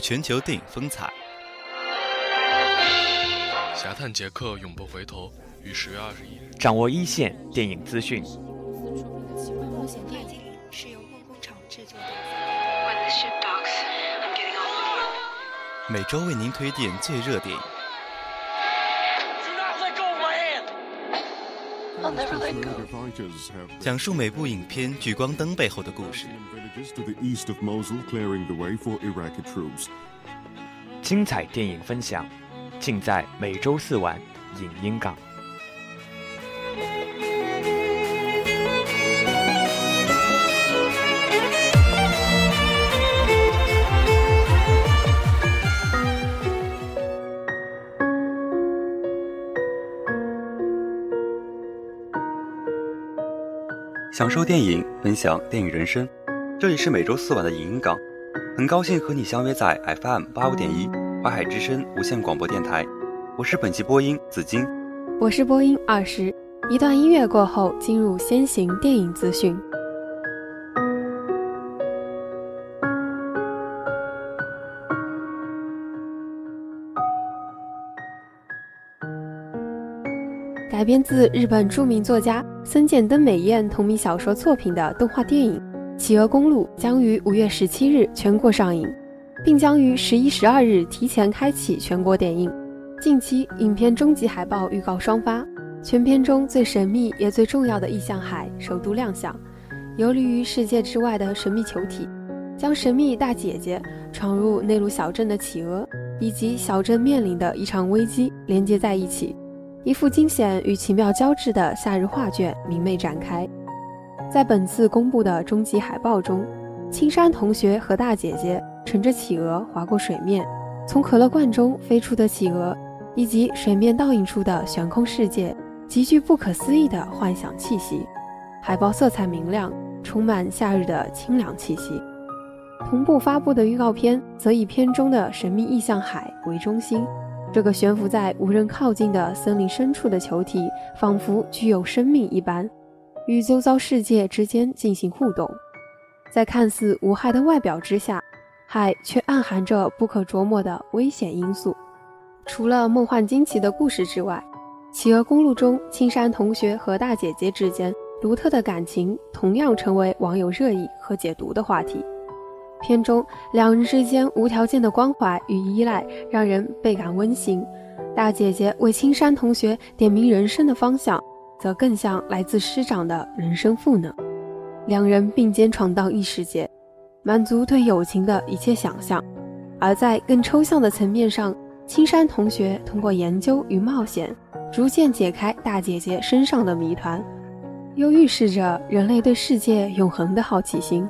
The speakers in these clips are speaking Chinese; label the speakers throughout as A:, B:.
A: 全球电影风采。
B: 侠探杰克永不回头，于十月二十一日。
C: 掌握一线电影资讯。
D: 冒险电影是由梦工厂制作的。
A: 每周为您推荐最热电影。讲述每部影片聚光灯背后的故事。
C: 精彩电影分享，尽在每周四晚影音港。
E: 享受电影，分享电影人生。这里是每周四晚的影音港，很高兴和你相约在 FM 八五点一淮海之声无线广播电台。我是本期播音紫金，
F: 我是播音二十。一段音乐过后，进入先行电影资讯。编自日本著名作家森见登美彦同名小说作品的动画电影《企鹅公路》将于五月十七日全国上映，并将于十一、十二日提前开启全国点映。近期，影片终极海报预告双发，全片中最神秘也最重要的意象海首度亮相。游离于世界之外的神秘球体，将神秘大姐姐闯入内陆小镇的企鹅，以及小镇面临的一场危机连接在一起。一幅惊险与奇妙交织的夏日画卷明媚展开。在本次公布的终极海报中，青山同学和大姐姐乘着企鹅划过水面，从可乐罐中飞出的企鹅，以及水面倒映出的悬空世界，极具不可思议的幻想气息。海报色彩明亮，充满夏日的清凉气息。同步发布的预告片则以片中的神秘意象海为中心。这个悬浮在无人靠近的森林深处的球体，仿佛具有生命一般，与周遭世界之间进行互动。在看似无害的外表之下，海却暗含着不可琢磨的危险因素。除了梦幻惊奇的故事之外，《企鹅公路》中青山同学和大姐姐之间独特的感情，同样成为网友热议和解读的话题。片中两人之间无条件的关怀与依赖，让人倍感温馨。大姐姐为青山同学点明人生的方向，则更像来自师长的人生赋能。两人并肩闯荡异世界，满足对友情的一切想象。而在更抽象的层面上，青山同学通过研究与冒险，逐渐解开大姐姐身上的谜团，又预示着人类对世界永恒的好奇心。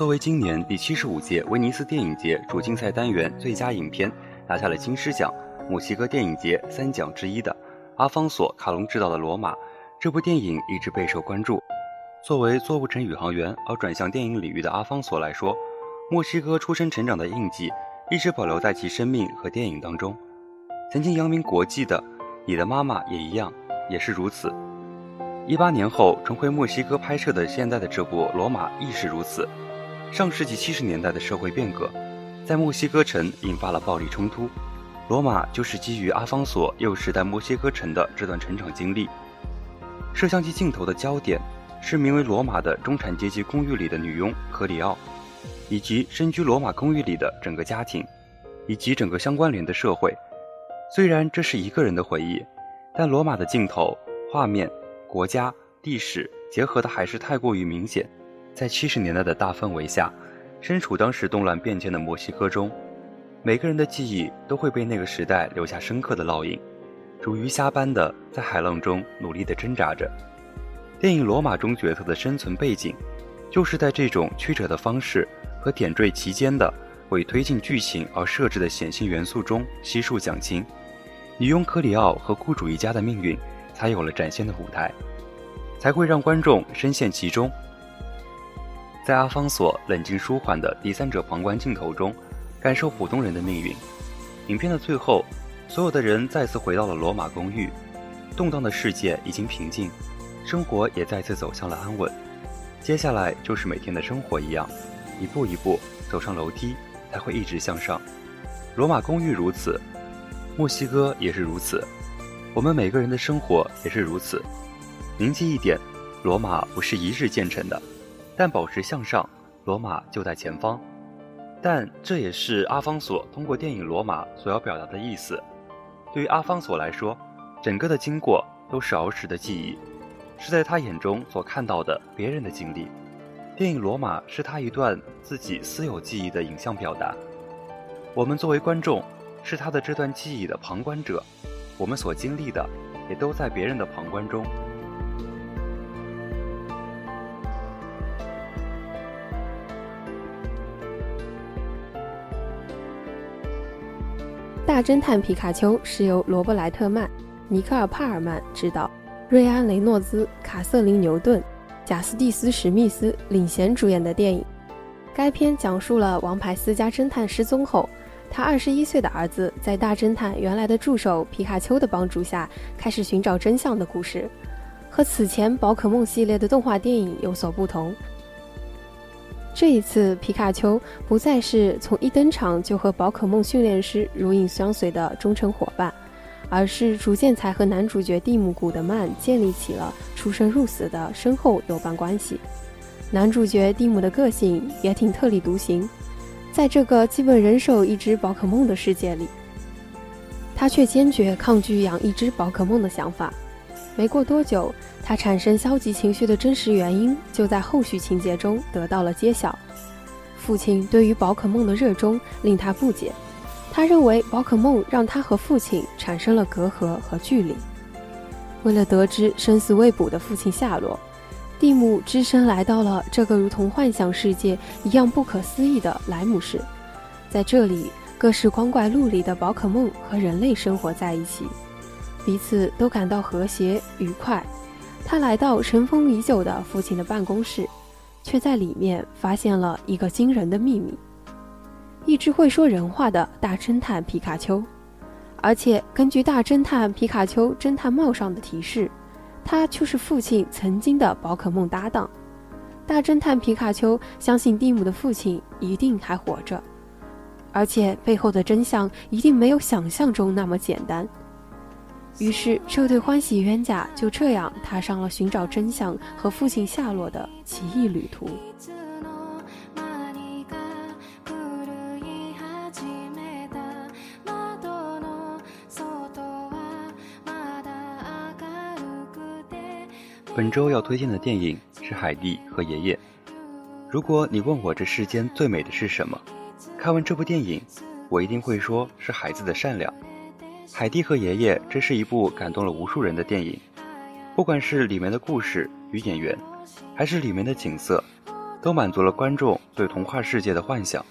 E: 作为今年第七十五届威尼斯电影节主竞赛单元最佳影片，拿下了金狮奖、墨西哥电影节三奖之一的阿方索·卡隆执导的《罗马》，这部电影一直备受关注。作为做不成宇航员而转向电影领域的阿方索来说，墨西哥出生成长的印记一直保留在其生命和电影当中。曾经扬名国际的《你的妈妈也一样》也是如此。一八年后重回墨西哥拍摄的现在的这部《罗马》亦是如此。上世纪七十年代的社会变革，在墨西哥城引发了暴力冲突。罗马就是基于阿方索幼时在墨西哥城的这段成长经历。摄像机镜头的焦点是名为罗马的中产阶级公寓里的女佣克里奥，以及身居罗马公寓里的整个家庭，以及整个相关联的社会。虽然这是一个人的回忆，但罗马的镜头、画面、国家、历史结合的还是太过于明显。在七十年代的大氛围下，身处当时动乱变迁的墨西哥中，每个人的记忆都会被那个时代留下深刻的烙印，如鱼虾般的在海浪中努力地挣扎着。电影《罗马》中角色的生存背景，就是在这种曲折的方式和点缀其间的为推进剧情而设置的显性元素中悉数讲清。女佣克里奥和雇主一家的命运，才有了展现的舞台，才会让观众深陷其中。在阿方索冷静舒缓的第三者旁观镜头中，感受普通人的命运。影片的最后，所有的人再次回到了罗马公寓，动荡的世界已经平静，生活也再次走向了安稳。接下来就是每天的生活一样，一步一步走上楼梯，才会一直向上。罗马公寓如此，墨西哥也是如此，我们每个人的生活也是如此。铭记一点，罗马不是一日建成的，但保持向上，罗马就在前方。但这也是阿方索通过电影《罗马》所要表达的意思。对于阿方索来说，整个的经过都是儿时的记忆，是在他眼中所看到的别人的经历。电影《罗马》是他一段自己私有记忆的影像表达。我们作为观众，是他的这段记忆的旁观者，我们所经历的，也都在别人的旁观中。
F: 侦探皮卡丘是由罗伯·莱特曼、尼克尔·帕尔曼执导，瑞安·雷诺兹、卡瑟琳·牛顿、贾斯蒂斯·史密斯领衔主演的电影。该片讲述了王牌私家侦探失踪后，他二十一岁的儿子在大侦探原来的助手皮卡丘的帮助下，开始寻找真相的故事。和此前宝可梦系列的动画电影有所不同。这一次，皮卡丘不再是从一登场就和宝可梦训练师如影相随的忠诚伙伴，而是逐渐才和男主角蒂姆·古德曼建立起了出生入死的深厚友伴关系。男主角蒂姆的个性也挺特立独行，在这个基本人手一只宝可梦的世界里，他却坚决抗拒养一只宝可梦的想法。没过多久。他产生消极情绪的真实原因就在后续情节中得到了揭晓。父亲对于宝可梦的热衷令他不解，他认为宝可梦让他和父亲产生了隔阂和距离。为了得知生死未卜的父亲下落，蒂姆只身来到了这个如同幻想世界一样不可思议的莱姆市。在这里，各式光怪陆离的宝可梦和人类生活在一起，彼此都感到和谐愉快。他来到尘封已久的父亲的办公室，却在里面发现了一个惊人的秘密：一只会说人话的大侦探皮卡丘。而且根据大侦探皮卡丘侦探帽上的提示，他就是父亲曾经的宝可梦搭档。大侦探皮卡丘相信蒂姆的父亲一定还活着，而且背后的真相一定没有想象中那么简单。于是，这对欢喜冤家就这样踏上了寻找真相和父亲下落的奇异旅途。
E: 本周要推荐的电影是《海蒂和爷爷》。如果你问我这世间最美的是什么，看完这部电影，我一定会说是孩子的善良。海蒂和爷爷，这是一部感动了无数人的电影。不管是里面的故事与演员，还是里面的景色，都满足了观众对童话世界的幻想。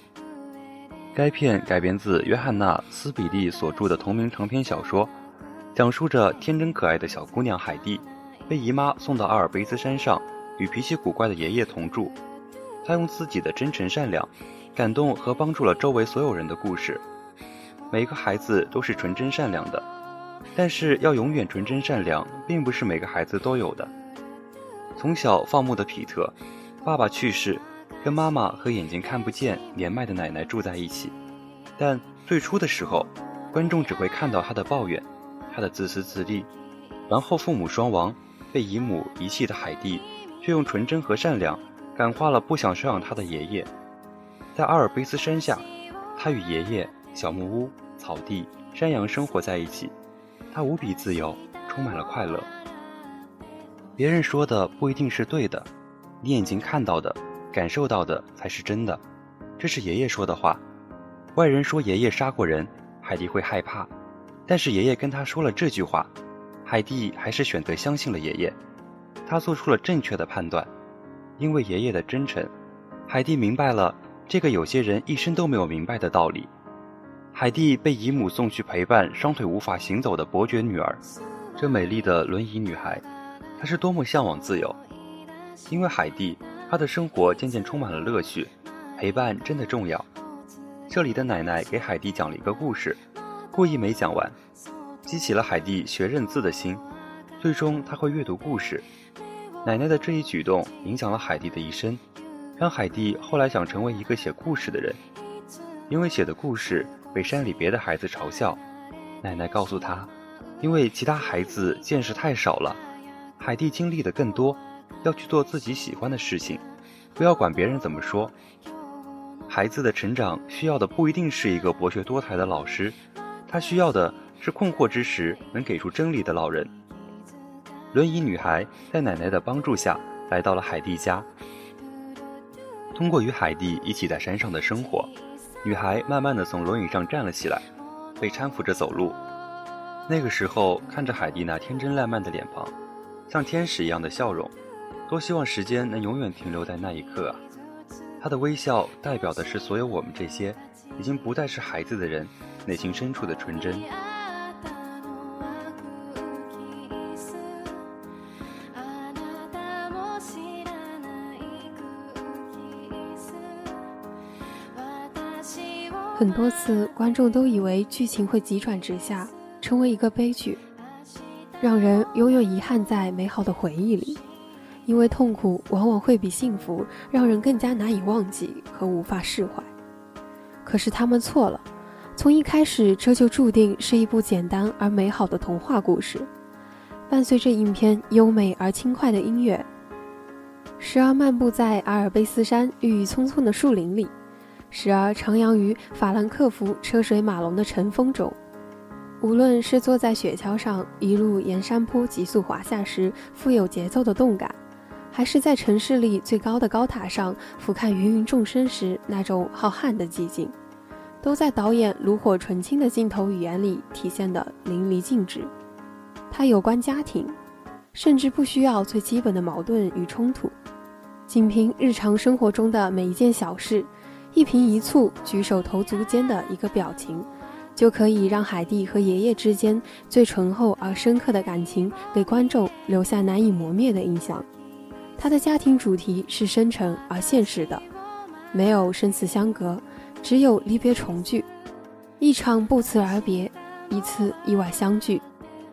E: 该片改编自约翰娜·斯比利所著的同名长篇小说，讲述着天真可爱的小姑娘海蒂，被姨妈送到阿尔卑斯山上，与脾气古怪的爷爷同住。她用自己的真诚善良，感动和帮助了周围所有人的故事。每个孩子都是纯真善良的，但是要永远纯真善良，并不是每个孩子都有的。从小放牧的皮特，爸爸去世，跟妈妈和眼睛看不见、年迈的奶奶住在一起。但最初的时候，观众只会看到他的抱怨，他的自私自利。然后父母双亡，被姨母遗弃的海蒂，却用纯真和善良感化了不想收养他的爷爷。在阿尔卑斯山下，他与爷爷。小木屋、草地、山羊生活在一起，他无比自由，充满了快乐。别人说的不一定是对的，你眼睛看到的、感受到的才是真的。这是爷爷说的话。外人说爷爷杀过人，海蒂会害怕，但是爷爷跟他说了这句话，海蒂还是选择相信了爷爷。他做出了正确的判断，因为爷爷的真诚，海蒂明白了这个有些人一生都没有明白的道理。海蒂被姨母送去陪伴双腿无法行走的伯爵女儿，这美丽的轮椅女孩，她是多么向往自由。因为海蒂，她的生活渐渐充满了乐趣，陪伴真的重要。这里的奶奶给海蒂讲了一个故事，故意没讲完，激起了海蒂学认字的心。最终他会阅读故事。奶奶的这一举动影响了海蒂的一生，让海蒂后来想成为一个写故事的人。因为写的故事被山里别的孩子嘲笑，奶奶告诉他，因为其他孩子见识太少了，海蒂经历的更多，要去做自己喜欢的事情，不要管别人怎么说。孩子的成长需要的不一定是一个博学多才的老师，他需要的是困惑之时能给出真理的老人。轮椅女孩在奶奶的帮助下来到了海蒂家，通过与海蒂一起在山上的生活。女孩慢慢的从轮椅上站了起来，被搀扶着走路。那个时候，看着海蒂那天真烂漫的脸庞，像天使一样的笑容，多希望时间能永远停留在那一刻啊！她的微笑代表的是所有我们这些已经不再是孩子的人内心深处的纯真。
F: 很多次，观众都以为剧情会急转直下，成为一个悲剧，让人永远遗憾在美好的回忆里。因为痛苦往往会比幸福让人更加难以忘记和无法释怀。可是他们错了，从一开始这就注定是一部简单而美好的童话故事。伴随着影片优美而轻快的音乐，时而漫步在阿尔卑斯山郁郁葱葱的树林里。时而徜徉于法兰克福车水马龙的晨风中，无论是坐在雪橇上一路沿山坡急速滑下时富有节奏的动感，还是在城市里最高的高塔上俯瞰芸芸众生时那种浩瀚的寂静，都在导演炉火纯青的镜头语言里体现得淋漓尽致。它有关家庭，甚至不需要最基本的矛盾与冲突，仅凭日常生活中的每一件小事。一颦一蹙、举手投足间的一个表情，就可以让海蒂和爷爷之间最醇厚而深刻的感情给观众留下难以磨灭的印象。他的家庭主题是深沉而现实的，没有生死相隔，只有离别重聚。一场不辞而别，一次意外相聚，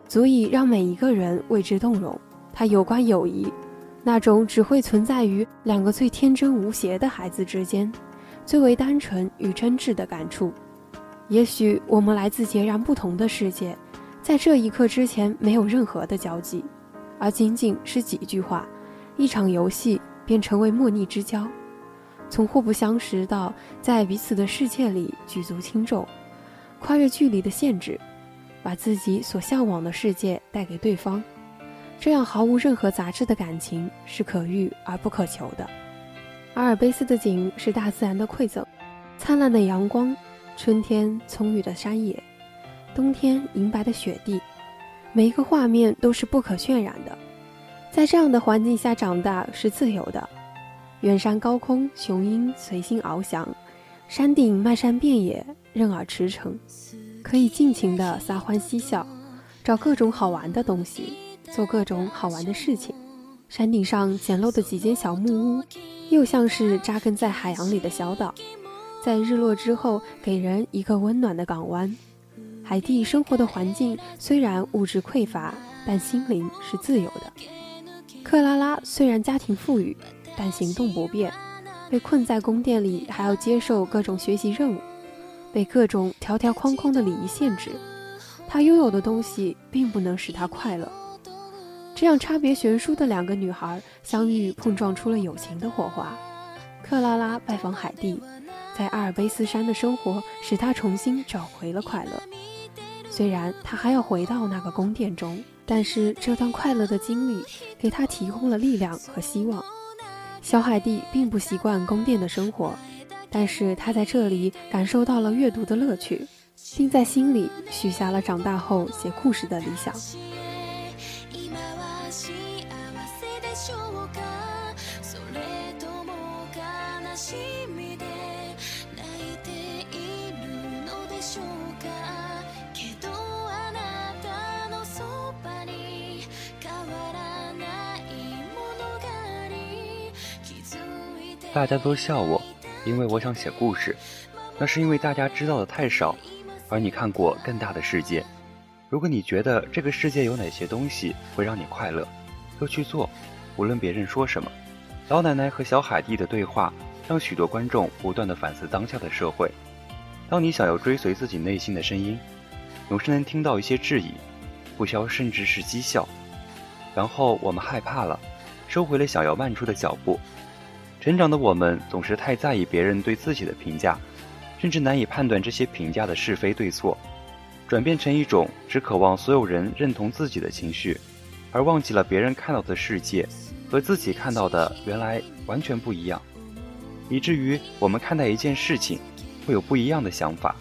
F: 足以让每一个人为之动容。他有关友谊，那种只会存在于两个最天真无邪的孩子之间。最为单纯与真挚的感触，也许我们来自截然不同的世界，在这一刻之前没有任何的交集，而仅仅是几句话，一场游戏便成为莫逆之交。从互不相识到在彼此的世界里举足轻重，跨越距离的限制，把自己所向往的世界带给对方，这样毫无任何杂质的感情是可遇而不可求的。阿尔卑斯的景是大自然的馈赠，灿烂的阳光，春天葱郁的山野，冬天银白的雪地，每一个画面都是不可渲染的。在这样的环境下长大是自由的，远山高空，雄鹰随心翱翔，山顶漫山遍野，任尔驰骋，可以尽情的撒欢嬉笑，找各种好玩的东西，做各种好玩的事情。山顶上简陋的几间小木屋。又像是扎根在海洋里的小岛，在日落之后给人一个温暖的港湾。海蒂生活的环境虽然物质匮乏，但心灵是自由的。克拉拉虽然家庭富裕，但行动不便，被困在宫殿里，还要接受各种学习任务，被各种条条框框的礼仪限制。她拥有的东西并不能使她快乐。这样差别悬殊的两个女孩相遇，碰撞出了友情的火花。克拉拉拜访海蒂，在阿尔卑斯山的生活使她重新找回了快乐。虽然她还要回到那个宫殿中，但是这段快乐的经历给她提供了力量和希望。小海蒂并不习惯宫殿的生活，但是她在这里感受到了阅读的乐趣，并在心里许下了长大后写故事的理想。
E: 大家都笑我，因为我想写故事。那是因为大家知道的太少，而你看过更大的世界。如果你觉得这个世界有哪些东西会让你快乐，就去做，无论别人说什么。老奶奶和小海蒂的对话，让许多观众不断的反思当下的社会。当你想要追随自己内心的声音，总是能听到一些质疑，不消甚至是讥笑。然后我们害怕了，收回了想要迈出的脚步。成长的我们总是太在意别人对自己的评价，甚至难以判断这些评价的是非对错。转变成一种只渴望所有人认同自己的情绪，而忘记了别人看到的世界和自己看到的原来完全不一样，以至于我们看待一件事情会有不一样的想法。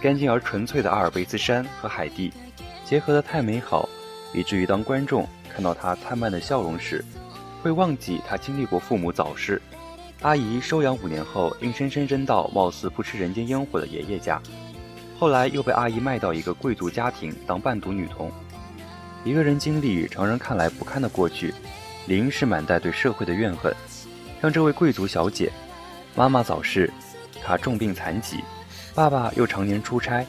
E: 干净而纯粹的阿尔卑斯山和海地结合得太美好，以至于当观众看到他灿烂的笑容时，会忘记他经历过父母早逝，阿姨收养五年后硬生生扔到貌似不吃人间烟火的爷爷家。后来又被阿姨卖到一个贵族家庭当伴读女童。一个人经历常人看来不堪的过去，理应是满带对社会的怨恨。像这位贵族小姐，妈妈早逝，她重病残疾，爸爸又常年出差，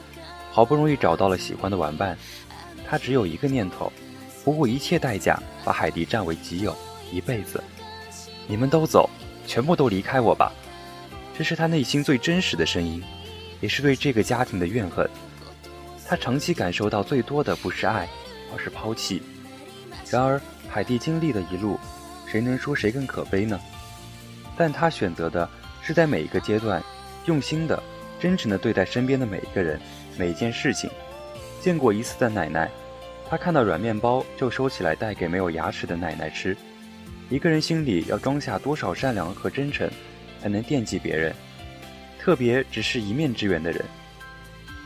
E: 好不容易找到了喜欢的玩伴，她只有一个念头，不顾一切代价把海蒂占为己有，一辈子。你们都走，全部都离开我吧。这是他内心最真实的声音。也是对这个家庭的怨恨。他长期感受到最多的不是爱，而是抛弃。然而，海蒂经历的一路，谁能说谁更可悲呢？但他选择的是在每一个阶段，用心的、真诚的对待身边的每一个人、每一件事情。见过一次的奶奶，他看到软面包就收起来带给没有牙齿的奶奶吃。一个人心里要装下多少善良和真诚，才能惦记别人？特别只是一面之缘的人，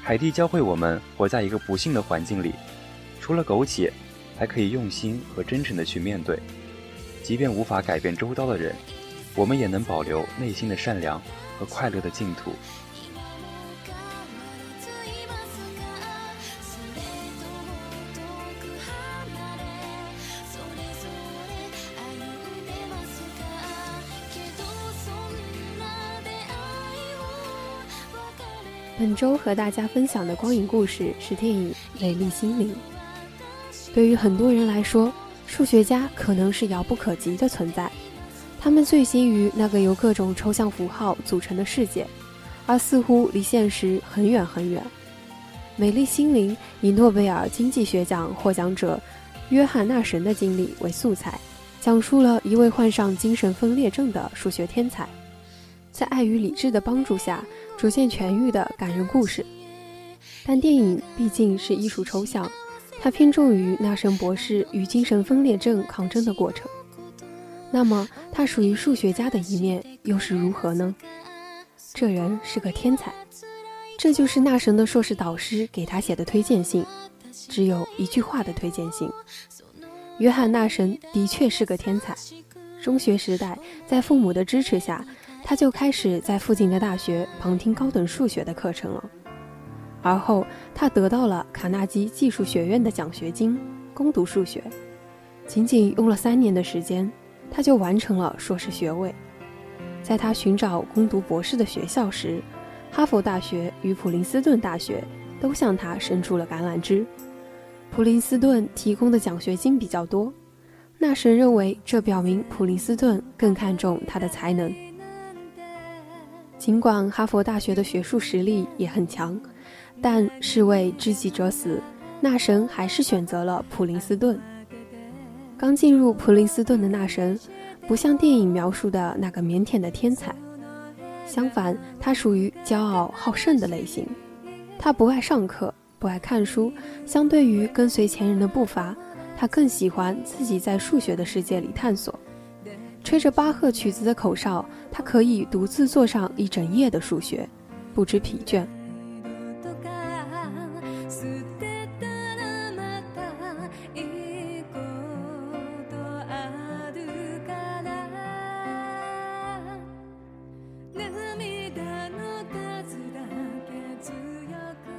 E: 海蒂教会我们活在一个不幸的环境里，除了苟且，还可以用心和真诚的去面对。即便无法改变周遭的人，我们也能保留内心的善良和快乐的净土。
F: 本周和大家分享的光影故事是电影《美丽心灵》。对于很多人来说，数学家可能是遥不可及的存在，他们醉心于那个由各种抽象符号组成的世界，而似乎离现实很远很远。《美丽心灵》以诺贝尔经济学奖获奖者约翰纳什的经历为素材，讲述了一位患上精神分裂症的数学天才。在爱与理智的帮助下，逐渐痊愈的感人故事。但电影毕竟是艺术抽象，它偏重于纳什博士与精神分裂症抗争的过程。那么，他属于数学家的一面又是如何呢？这人是个天才，这就是纳什的硕士导师给他写的推荐信，只有一句话的推荐信。约翰·纳什的确是个天才。中学时代，在父母的支持下。他就开始在附近的大学旁听高等数学的课程了，而后他得到了卡纳基技术学院的奖学金，攻读数学。仅仅用了三年的时间，他就完成了硕士学位。在他寻找攻读博士的学校时，哈佛大学与普林斯顿大学都向他伸出了橄榄枝。普林斯顿提供的奖学金比较多，纳什认为这表明普林斯顿更看重他的才能。尽管哈佛大学的学术实力也很强，但士为知己者死，纳什还是选择了普林斯顿。刚进入普林斯顿的纳什，不像电影描述的那个腼腆的天才，相反，他属于骄傲好胜的类型。他不爱上课，不爱看书，相对于跟随前人的步伐，他更喜欢自己在数学的世界里探索。吹着巴赫曲子的口哨，他可以独自做上一整夜的数学，不知疲倦。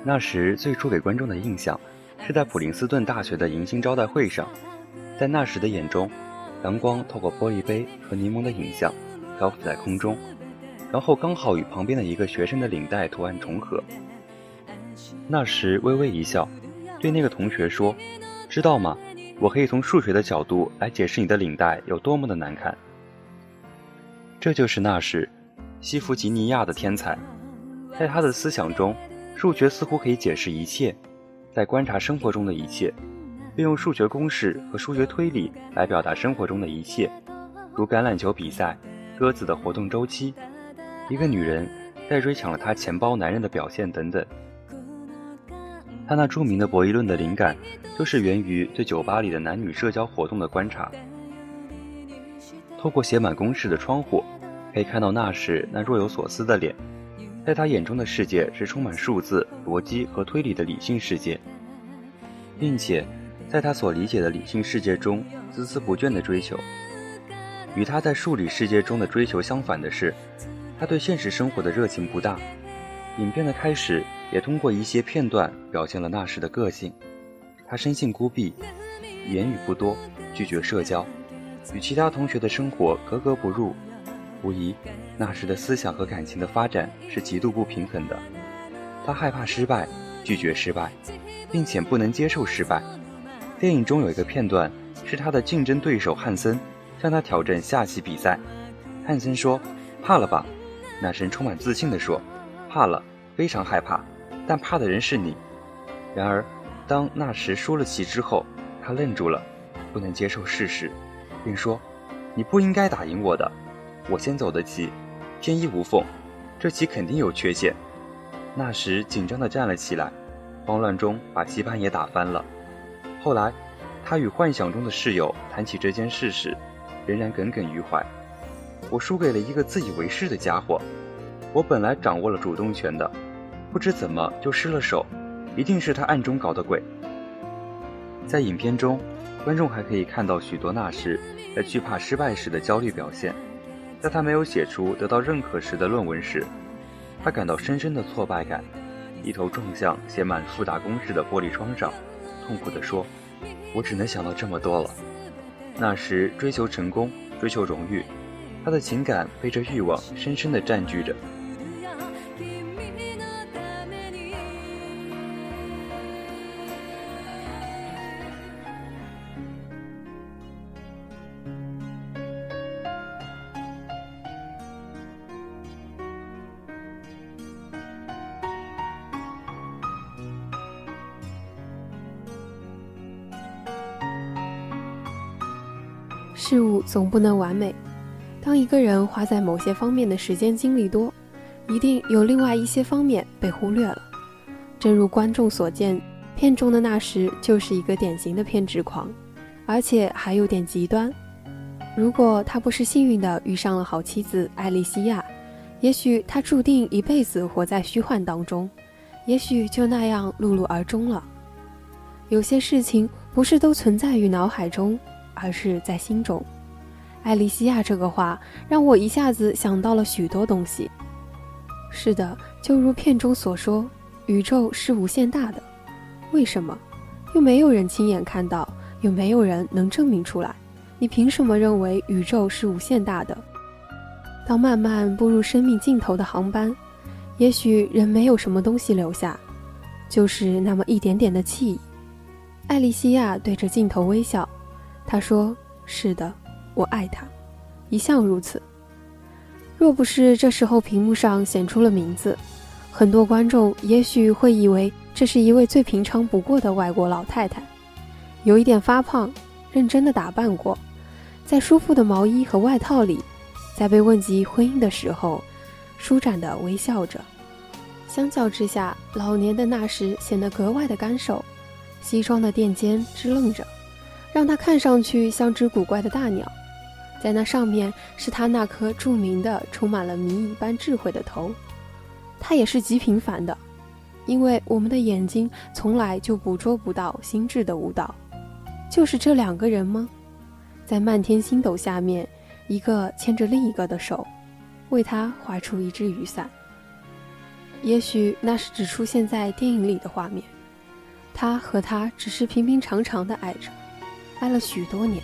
E: 那时最初给观众的印象，是在普林斯顿大学的迎新招待会上，在那时的眼中。阳光透过玻璃杯和柠檬的影像漂浮在空中，然后刚好与旁边的一个学生的领带图案重合。那时微微一笑，对那个同学说：“知道吗？我可以从数学的角度来解释你的领带有多么的难看。”这就是那时西弗吉尼亚的天才，在他的思想中，数学似乎可以解释一切，在观察生活中的一切，并用数学公式和数学推理来表达生活中的一切，如橄榄球比赛、鸽子的活动周期、一个女人在追抢了她钱包男人的表现等等。他那著名的博弈论的灵感，就是源于对酒吧里的男女社交活动的观察。透过写满公式的窗户，可以看到那时那若有所思的脸。在他眼中的世界是充满数字、逻辑和推理的理性世界，并且在他所理解的理性世界中孜孜不倦的追求。与他在数理世界中的追求相反的是，他对现实生活的热情不大。影片的开始也通过一些片段表现了那时的个性。他生性孤僻，言语不多，拒绝社交，与其他同学的生活格格不入。无疑，那时的思想和感情的发展是极度不平衡的。他害怕失败，拒绝失败，并且不能接受失败。电影中有一个片段是他的竞争对手汉森向他挑战下棋比赛。汉森说：“怕了吧？”那神充满自信地说：“怕了，非常害怕，但怕的人是你。”然而，当那时输了棋之后，他愣住了，不能接受事实，并说：“你不应该打赢我的。”我先走的棋，天衣无缝，这棋肯定有缺陷。那时紧张地站了起来，慌乱中把棋盘也打翻了。后来，他与幻想中的室友谈起这件事时，仍然耿耿于怀。我输给了一个自以为是的家伙。我本来掌握了主动权的，不知怎么就失了手，一定是他暗中搞的鬼。在影片中，观众还可以看到许多那时在惧怕失败时的焦虑表现。在他没有写出得到认可时的论文时，他感到深深的挫败感，一头撞向写满复杂公式的玻璃窗上，痛苦地说：“我只能想到这么多了。”那时追求成功，追求荣誉，他的情感被这欲望深深地占据着。
F: 总不能完美。当一个人花在某些方面的时间精力多，一定有另外一些方面被忽略了。正如观众所见，片中的那时就是一个典型的偏执狂，而且还有点极端。如果他不是幸运的遇上了好妻子艾莉西亚，也许他注定一辈子活在虚幻当中，也许就那样碌碌而终了。有些事情不是都存在于脑海中。而是在心中，艾莉西亚这个话让我一下子想到了许多东西。是的，就如片中所说，宇宙是无限大的。为什么？又没有人亲眼看到，又没有人能证明出来。你凭什么认为宇宙是无限大的？当慢慢步入生命尽头的航班，也许人没有什么东西留下，就是那么一点点的气意。艾莉西亚对着镜头微笑。他说：“是的，我爱他，一向如此。若不是这时候屏幕上显出了名字，很多观众也许会以为这是一位最平常不过的外国老太太，有一点发胖，认真的打扮过，在舒服的毛衣和外套里，在被问及婚姻的时候，舒展的微笑着。相较之下，老年的那时显得格外的干瘦，西装的垫肩支棱着。”让他看上去像只古怪的大鸟，在那上面是他那颗著名的、充满了谜一般智慧的头。他也是极平凡的，因为我们的眼睛从来就捕捉不到心智的舞蹈。就是这两个人吗？在漫天星斗下面，一个牵着另一个的手，为他画出一只雨伞。也许那是只出现在电影里的画面，他和他只是平平常常的爱着。爱了许多年。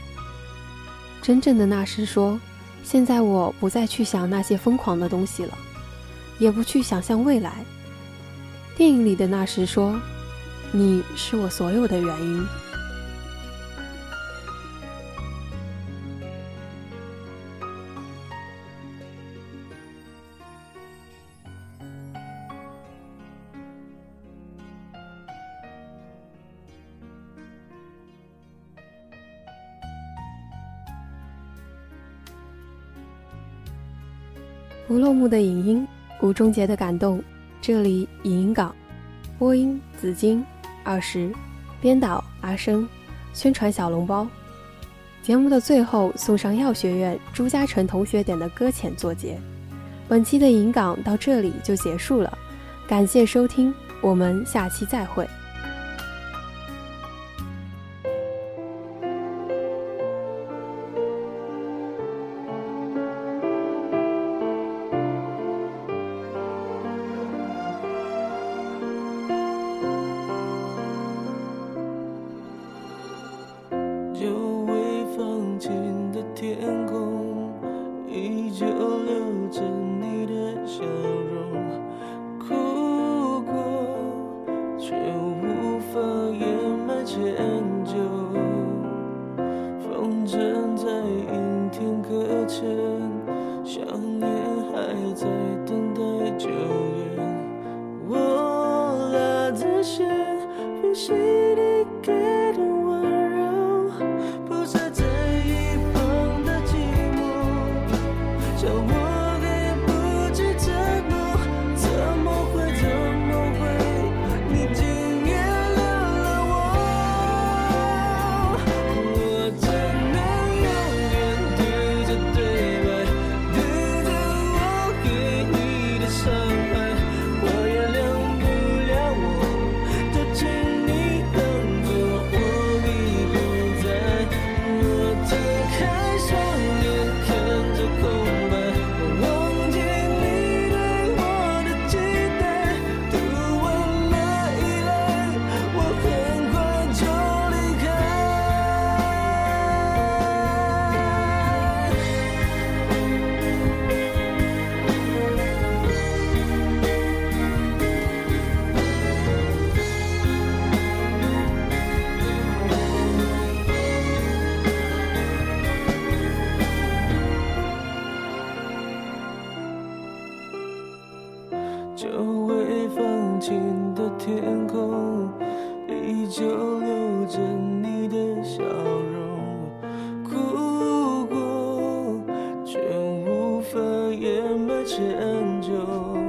F: 真正的那时说：“现在我不再去想那些疯狂的东西了，也不去想象未来。”电影里的那时说：“你是我所有的原因。不落幕的影音，无终结的感动。这里影音港，播音紫金，二十，编导阿生，宣传小笼包。节目的最后送上药学院朱嘉诚同学点的搁浅作结。本期的影港到这里就结束了，感谢收听，我们下期再会。
G: 天空。迁就